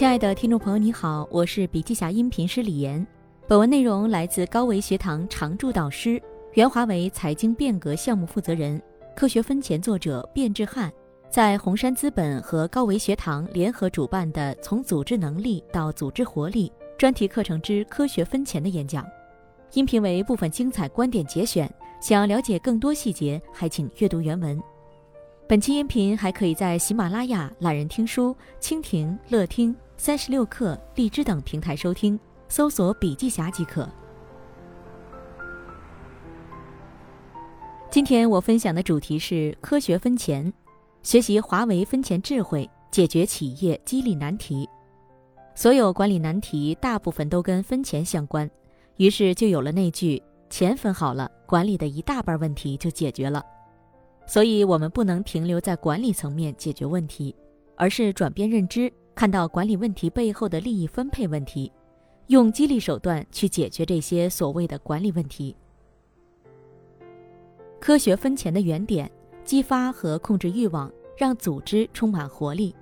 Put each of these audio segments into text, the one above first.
亲爱的听众朋友，你好，我是笔记侠音频师李岩。本文内容来自高维学堂常驻导师、原华为财经变革项目负责人、科学分钱作者卞志汉，在红杉资本和高维学堂联合主办的《从组织能力到组织活力》专题课程之科学分钱的演讲。音频为部分精彩观点节选，想要了解更多细节，还请阅读原文。本期音频还可以在喜马拉雅、懒人听书、蜻蜓、乐听、三十六课、荔枝等平台收听，搜索“笔记侠”即可。今天我分享的主题是科学分钱，学习华为分钱智慧，解决企业激励难题。所有管理难题大部分都跟分钱相关，于是就有了那句“钱分好了，管理的一大半问题就解决了”。所以，我们不能停留在管理层面解决问题，而是转变认知，看到管理问题背后的利益分配问题，用激励手段去解决这些所谓的管理问题。科学分钱的原点：激发和控制欲望，让组织充满活力。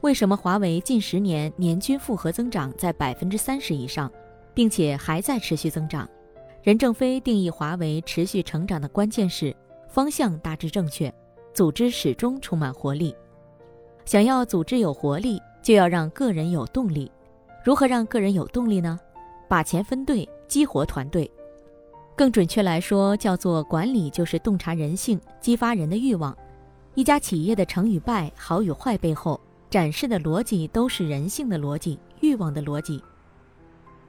为什么华为近十年年均复合增长在百分之三十以上，并且还在持续增长？任正非定义华为持续成长的关键是。方向大致正确，组织始终充满活力。想要组织有活力，就要让个人有动力。如何让个人有动力呢？把钱分对，激活团队。更准确来说，叫做管理就是洞察人性，激发人的欲望。一家企业的成与败、好与坏背后，展示的逻辑都是人性的逻辑、欲望的逻辑。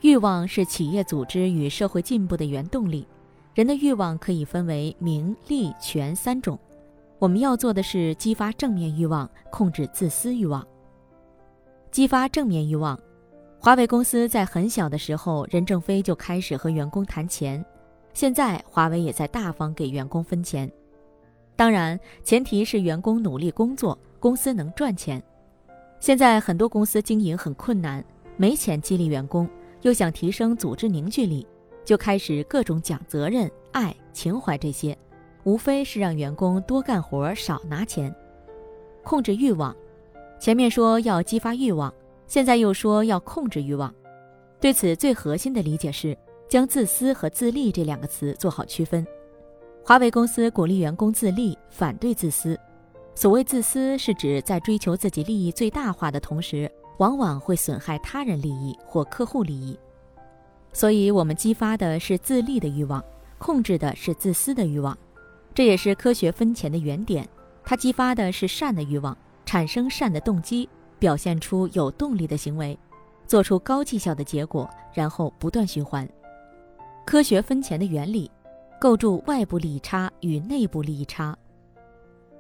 欲望是企业组织与社会进步的原动力。人的欲望可以分为名利权三种，我们要做的是激发正面欲望，控制自私欲望。激发正面欲望，华为公司在很小的时候，任正非就开始和员工谈钱，现在华为也在大方给员工分钱，当然前提是员工努力工作，公司能赚钱。现在很多公司经营很困难，没钱激励员工，又想提升组织凝聚力。就开始各种讲责任、爱、情怀这些，无非是让员工多干活少拿钱，控制欲望。前面说要激发欲望，现在又说要控制欲望。对此最核心的理解是将自私和自利这两个词做好区分。华为公司鼓励员工自立，反对自私。所谓自私，是指在追求自己利益最大化的同时，往往会损害他人利益或客户利益。所以，我们激发的是自利的欲望，控制的是自私的欲望，这也是科学分钱的原点。它激发的是善的欲望，产生善的动机，表现出有动力的行为，做出高绩效的结果，然后不断循环。科学分钱的原理，构筑外部利益差与内部利益差。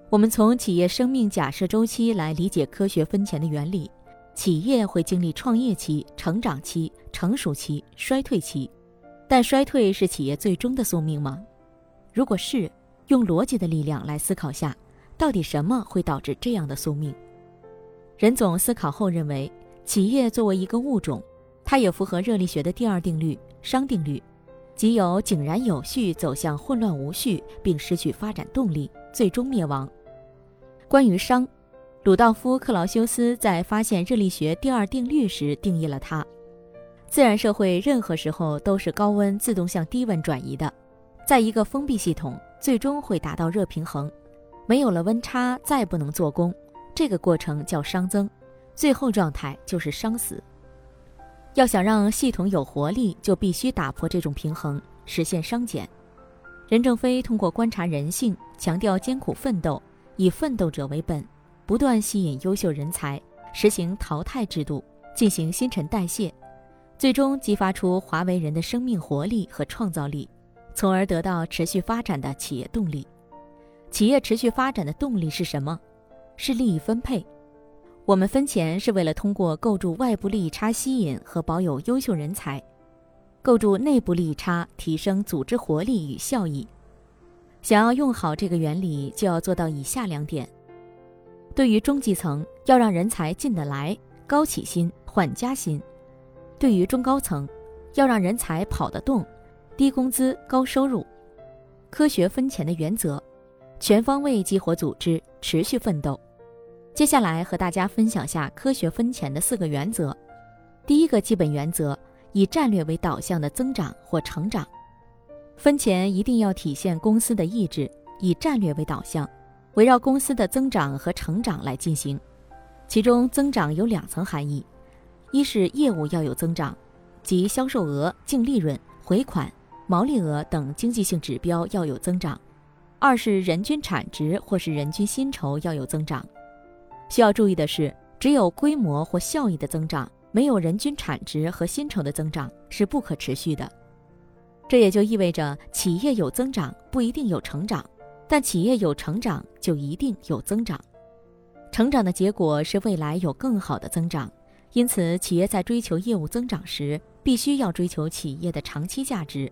我们从企业生命假设周期来理解科学分钱的原理。企业会经历创业期、成长期、成熟期、衰退期，但衰退是企业最终的宿命吗？如果是，用逻辑的力量来思考下，到底什么会导致这样的宿命？任总思考后认为，企业作为一个物种，它也符合热力学的第二定律——熵定律，即有井然有序走向混乱无序，并失去发展动力，最终灭亡。关于熵。鲁道夫·克劳修斯在发现热力学第二定律时定义了它：自然社会任何时候都是高温自动向低温转移的，在一个封闭系统，最终会达到热平衡，没有了温差，再不能做功，这个过程叫熵增，最后状态就是熵死。要想让系统有活力，就必须打破这种平衡，实现熵减。任正非通过观察人性，强调艰苦奋斗，以奋斗者为本。不断吸引优秀人才，实行淘汰制度，进行新陈代谢，最终激发出华为人的生命活力和创造力，从而得到持续发展的企业动力。企业持续发展的动力是什么？是利益分配。我们分钱是为了通过构筑外部利益差吸引和保有优秀人才，构筑内部利益差提升组织活力与效益。想要用好这个原理，就要做到以下两点。对于中基层，要让人才进得来，高起薪，缓加薪；对于中高层，要让人才跑得动，低工资高收入。科学分钱的原则，全方位激活组织，持续奋斗。接下来和大家分享下科学分钱的四个原则。第一个基本原则：以战略为导向的增长或成长。分钱一定要体现公司的意志，以战略为导向，围绕公司的增长和成长来进行。其中，增长有两层含义：一是业务要有增长，即销售额、净利润、回款、毛利额等经济性指标要有增长；二是人均产值或是人均薪酬要有增长。需要注意的是，只有规模或效益的增长，没有人均产值和薪酬的增长是不可持续的。这也就意味着，企业有增长不一定有成长，但企业有成长就一定有增长。成长的结果是未来有更好的增长，因此企业在追求业务增长时，必须要追求企业的长期价值，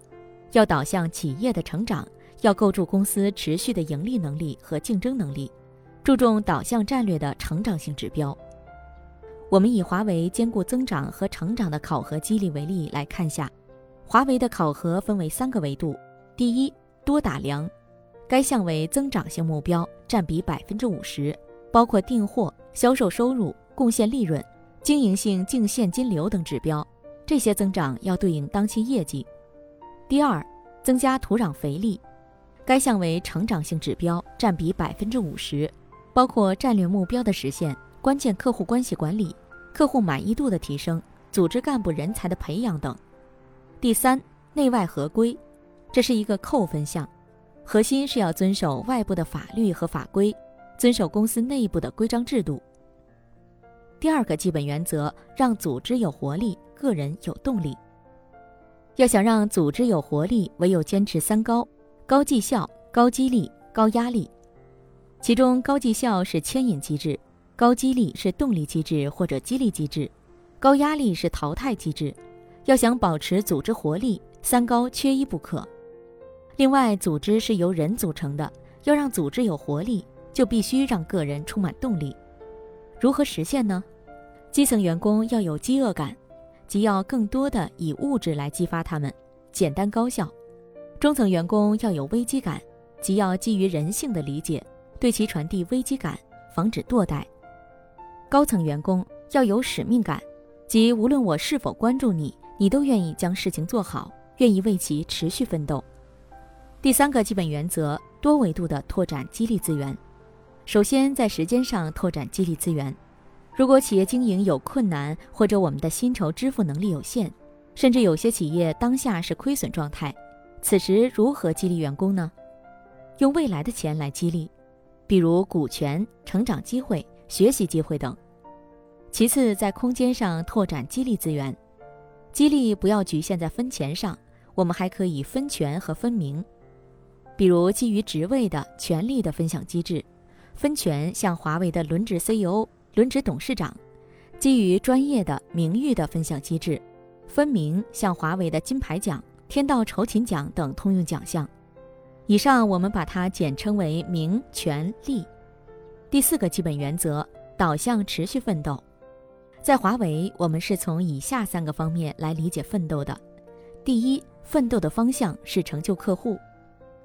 要导向企业的成长，要构筑公司持续的盈利能力和竞争能力。注重导向战略的成长性指标。我们以华为兼顾增长和成长的考核激励为例来看下，华为的考核分为三个维度：第一，多打量，该项为增长性目标，占比百分之五十，包括订货、销售收入、贡献利润、经营性净现金流等指标，这些增长要对应当期业绩。第二，增加土壤肥力，该项为成长性指标，占比百分之五十。包括战略目标的实现、关键客户关系管理、客户满意度的提升、组织干部人才的培养等。第三，内外合规，这是一个扣分项，核心是要遵守外部的法律和法规，遵守公司内部的规章制度。第二个基本原则，让组织有活力，个人有动力。要想让组织有活力，唯有坚持三高：高绩效、高激励、高压力。其中，高绩效是牵引机制，高激励是动力机制或者激励机制，高压力是淘汰机制。要想保持组织活力，三高缺一不可。另外，组织是由人组成的，要让组织有活力，就必须让个人充满动力。如何实现呢？基层员工要有饥饿感，即要更多的以物质来激发他们，简单高效；中层员工要有危机感，即要基于人性的理解。对其传递危机感，防止堕代。高层员工要有使命感，即无论我是否关注你，你都愿意将事情做好，愿意为其持续奋斗。第三个基本原则：多维度的拓展激励资源。首先，在时间上拓展激励资源。如果企业经营有困难，或者我们的薪酬支付能力有限，甚至有些企业当下是亏损状态，此时如何激励员工呢？用未来的钱来激励。比如股权、成长机会、学习机会等。其次，在空间上拓展激励资源，激励不要局限在分钱上，我们还可以分权和分名。比如基于职位的权利的分享机制，分权像华为的轮值 CEO、轮值董事长；基于专业的名誉的分享机制，分名像华为的金牌奖、天道酬勤奖等通用奖项。以上我们把它简称为名权利。第四个基本原则，导向持续奋斗。在华为，我们是从以下三个方面来理解奋斗的：第一，奋斗的方向是成就客户；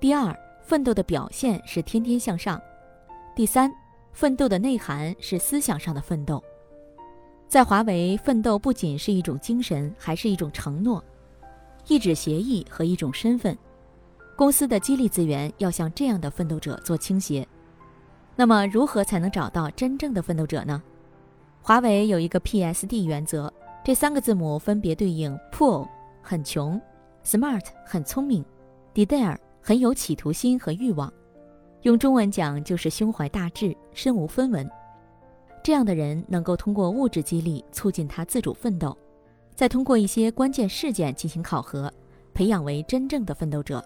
第二，奋斗的表现是天天向上；第三，奋斗的内涵是思想上的奋斗。在华为，奋斗不仅是一种精神，还是一种承诺、一纸协议和一种身份。公司的激励资源要向这样的奋斗者做倾斜。那么，如何才能找到真正的奋斗者呢？华为有一个 PSD 原则，这三个字母分别对应：Poor 很穷，Smart 很聪明，Desire 很有企图心和欲望。用中文讲就是胸怀大志、身无分文。这样的人能够通过物质激励促进他自主奋斗，再通过一些关键事件进行考核，培养为真正的奋斗者。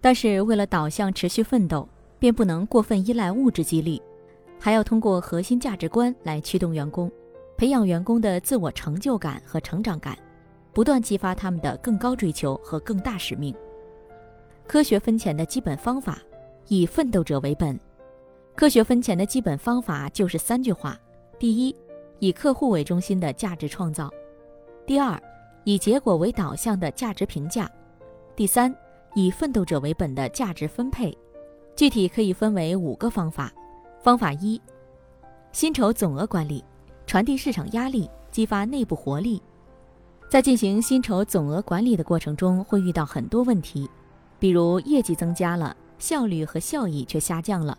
但是，为了导向持续奋斗，便不能过分依赖物质激励，还要通过核心价值观来驱动员工，培养员工的自我成就感和成长感，不断激发他们的更高追求和更大使命。科学分钱的基本方法，以奋斗者为本。科学分钱的基本方法就是三句话：第一，以客户为中心的价值创造；第二，以结果为导向的价值评价；第三。以奋斗者为本的价值分配，具体可以分为五个方法。方法一，薪酬总额管理，传递市场压力，激发内部活力。在进行薪酬总额管理的过程中，会遇到很多问题，比如业绩增加了，效率和效益却下降了；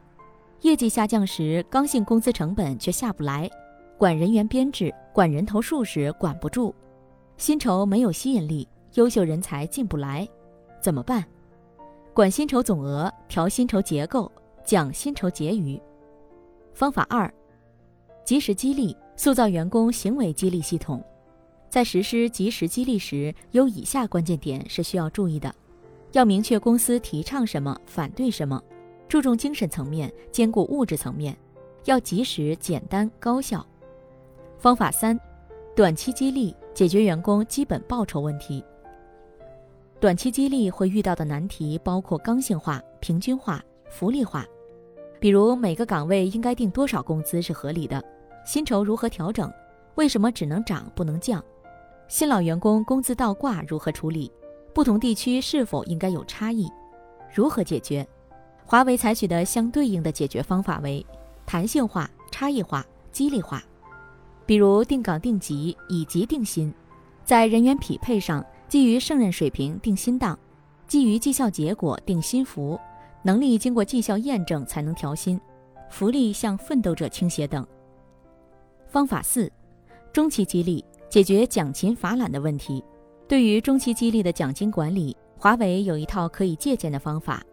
业绩下降时，刚性工资成本却下不来；管人员编制、管人头数时管不住；薪酬没有吸引力，优秀人才进不来，怎么办？管薪酬总额，调薪酬结构，讲薪酬结余。方法二，及时激励，塑造员工行为激励系统。在实施及时激励时，有以下关键点是需要注意的：要明确公司提倡什么，反对什么，注重精神层面，兼顾物质层面，要及时、简单、高效。方法三，短期激励解决员工基本报酬问题。短期激励会遇到的难题包括刚性化、平均化、福利化。比如每个岗位应该定多少工资是合理的，薪酬如何调整，为什么只能涨不能降？新老员工工资倒挂如何处理？不同地区是否应该有差异？如何解决？华为采取的相对应的解决方法为弹性化、差异化、激励化。比如定岗定级，以级定薪，在人员匹配上，基于胜任水平定薪档，基于绩效结果定薪福，能力经过绩效验证才能调薪，福利向奋斗者倾斜等。方法四，中期激励。解决奖勤罚懒的问题。对于中期激励的奖金管理，华为有一套可以借鉴的方法：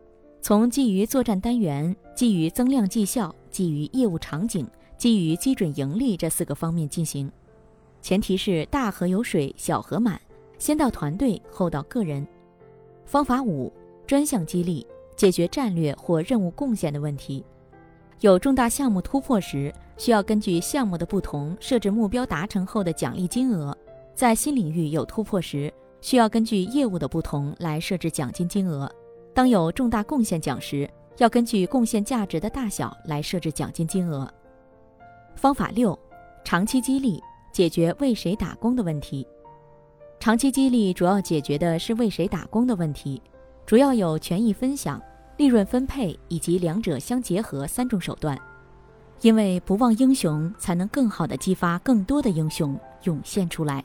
从基于作战单元、基于增量绩效、基于业务场景、基于基准盈利这四个方面进行。前提是大河有水小河满，先到团队后到个人。方法五：专项激励，解决战略或任务贡献的问题。有重大项目突破时。需要根据项目的不同设置目标达成后的奖励金额，在新领域有突破时，需要根据业务的不同来设置奖金金额。当有重大贡献奖时，要根据贡献价值的大小来设置奖金金额。方法六，长期激励解决为谁打工的问题。长期激励主要解决的是为谁打工的问题，主要有权益分享、利润分配以及两者相结合三种手段。因为不忘英雄，才能更好的激发更多的英雄涌现出来。